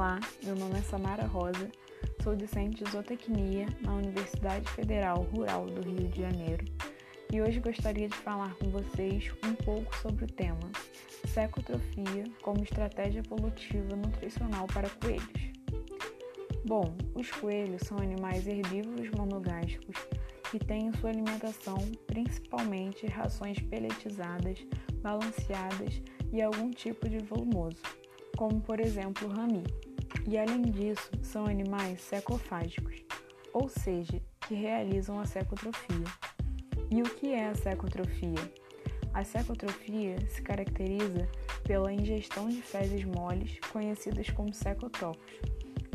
Olá, meu nome é Samara Rosa, sou discente de zootecnia na Universidade Federal Rural do Rio de Janeiro e hoje gostaria de falar com vocês um pouco sobre o tema secotrofia como estratégia evolutiva nutricional para coelhos. Bom, os coelhos são animais herbívoros monogástricos que têm em sua alimentação principalmente rações peletizadas, balanceadas e algum tipo de volumoso como por exemplo rami. E além disso, são animais secofágicos, ou seja, que realizam a secotrofia. E o que é a secotrofia? A secotrofia se caracteriza pela ingestão de fezes moles, conhecidas como secotróficos,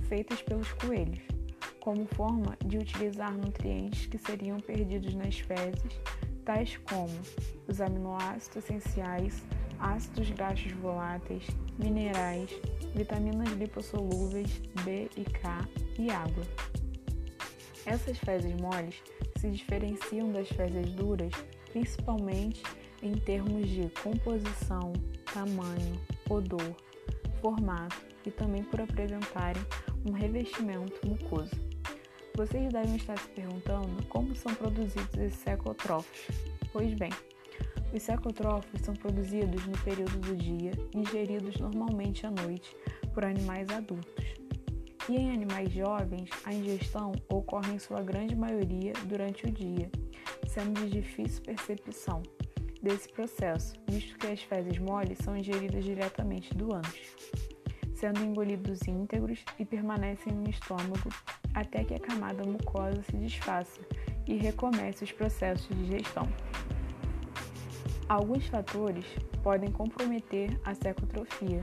feitas pelos coelhos, como forma de utilizar nutrientes que seriam perdidos nas fezes, tais como os aminoácidos essenciais, ácidos graxos voláteis, minerais, vitaminas lipossolúveis B e K e água. Essas fezes moles se diferenciam das fezes duras principalmente em termos de composição, tamanho, odor, formato e também por apresentarem um revestimento mucoso. Vocês devem estar se perguntando como são produzidos esses ecotrófos. Pois bem, os secotrófos são produzidos no período do dia, ingeridos normalmente à noite por animais adultos. E em animais jovens, a ingestão ocorre em sua grande maioria durante o dia, sendo de difícil percepção desse processo, visto que as fezes moles são ingeridas diretamente do ânus, sendo engolidos íntegros e permanecem no estômago até que a camada mucosa se desfaça e recomece os processos de digestão. Alguns fatores podem comprometer a secotrofia,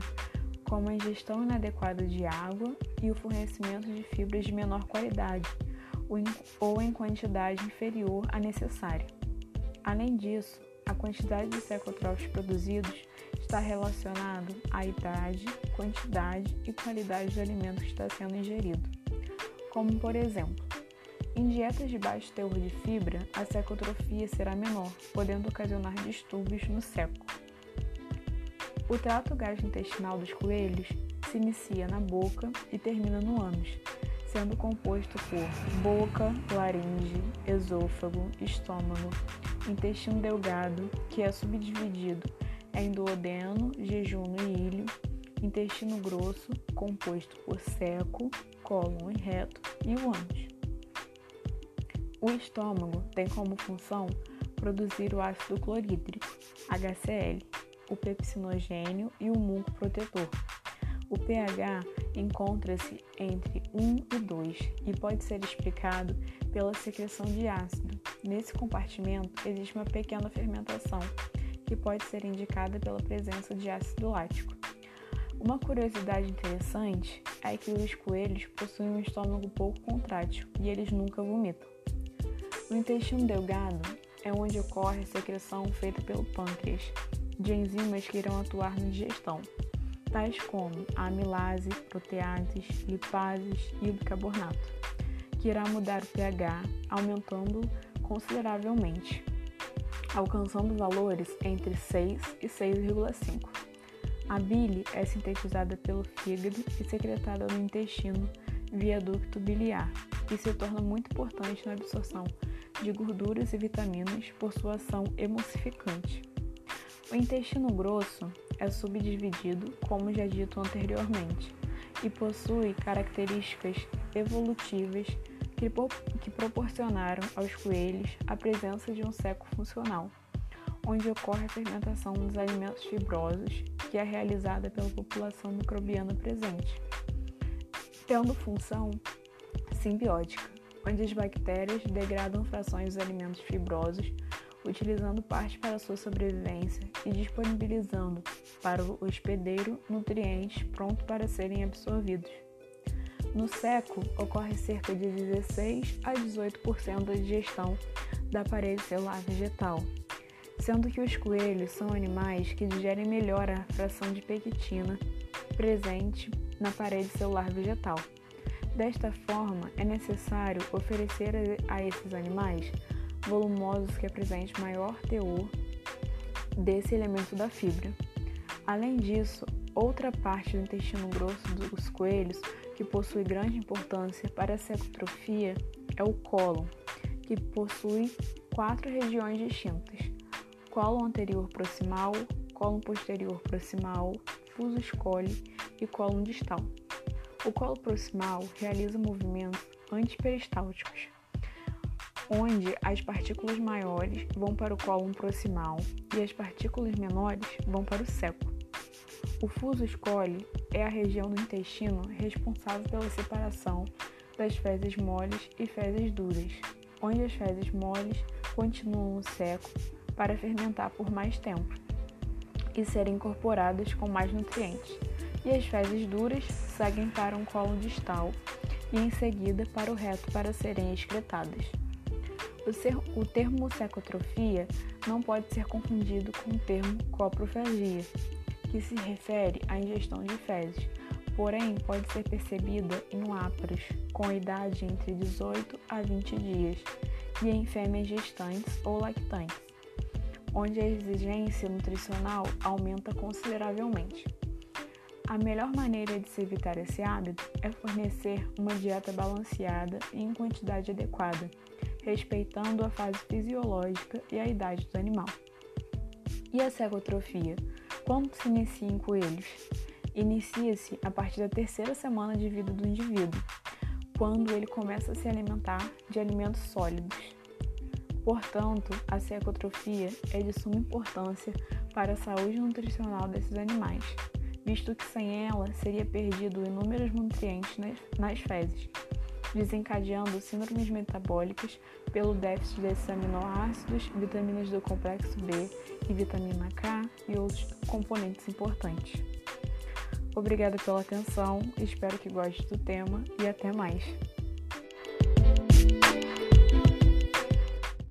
como a ingestão inadequada de água e o fornecimento de fibras de menor qualidade ou em quantidade inferior à necessária. Além disso, a quantidade de secotróficos produzidos está relacionado à idade, quantidade e qualidade do alimento que está sendo ingerido. Como por exemplo, em dietas de baixo teor de fibra, a secotrofia será menor, podendo ocasionar distúrbios no seco. O trato gastrointestinal dos coelhos se inicia na boca e termina no ânus, sendo composto por boca, laringe, esôfago, estômago, intestino delgado, que é subdividido em duodeno, jejuno e ilho, intestino grosso, composto por seco, cólon e reto, e o ânus. O estômago tem como função produzir o ácido clorídrico, HCl, o pepsinogênio e o muco protetor. O pH encontra-se entre 1 e 2 e pode ser explicado pela secreção de ácido. Nesse compartimento existe uma pequena fermentação, que pode ser indicada pela presença de ácido lático. Uma curiosidade interessante é que os coelhos possuem um estômago pouco contrátil e eles nunca vomitam. No intestino delgado é onde ocorre a secreção feita pelo pâncreas de enzimas que irão atuar na digestão, tais como a amilase, proteases, lipases e o bicarbonato, que irá mudar o pH, aumentando consideravelmente, alcançando valores entre 6 e 6,5. A bile é sintetizada pelo fígado e secretada no intestino via ducto biliar e se torna muito importante na absorção de gorduras e vitaminas por sua ação emulsificante. O intestino grosso é subdividido, como já dito anteriormente, e possui características evolutivas que, que proporcionaram aos coelhos a presença de um seco funcional, onde ocorre a fermentação dos alimentos fibrosos, que é realizada pela população microbiana presente, tendo função simbiótica onde as bactérias degradam frações dos alimentos fibrosos, utilizando parte para sua sobrevivência e disponibilizando para o hospedeiro nutrientes prontos para serem absorvidos. No seco, ocorre cerca de 16 a 18% da digestão da parede celular vegetal, sendo que os coelhos são animais que digerem melhor a fração de pectina presente na parede celular vegetal. Desta forma, é necessário oferecer a esses animais volumosos que apresentem maior teor desse elemento da fibra. Além disso, Outra parte do intestino grosso dos coelhos que possui grande importância para a secotrofia é o cólon, que possui quatro regiões distintas: cólon anterior proximal, cólon posterior proximal, fuso escole e cólon distal. O colo proximal realiza movimentos antiperistálticos, onde as partículas maiores vão para o cólon proximal e as partículas menores vão para o seco. O fuso escole é a região do intestino responsável pela separação das fezes moles e fezes duras, onde as fezes moles continuam no seco para fermentar por mais tempo e serem incorporadas com mais nutrientes, e as fezes duras seguem para um colo distal e em seguida para o reto para serem excretadas. O, termo secotrofia não pode ser confundido com o termo coprofagia, que se refere à ingestão de fezes, porém pode ser percebida em ápros com idade entre 18 a 20 dias e em fêmeas gestantes ou lactantes, onde a exigência nutricional aumenta consideravelmente. A melhor maneira de se evitar esse hábito é fornecer uma dieta balanceada e em quantidade adequada, respeitando a fase fisiológica e a idade do animal. E a cegotrofia? Quando se inicia em coelhos? Inicia-se a partir da terceira semana de vida do indivíduo, quando ele começa a se alimentar de alimentos sólidos. Portanto, a cecotrofia é de suma importância para a saúde nutricional desses animais, visto que sem ela seria perdido inúmeros nutrientes nas, fezes, desencadeando síndromes metabólicas pelo déficit desses aminoácidos, vitaminas do complexo B e vitamina K e outros componentes importantes. Obrigada pela atenção, espero que goste do tema e até mais!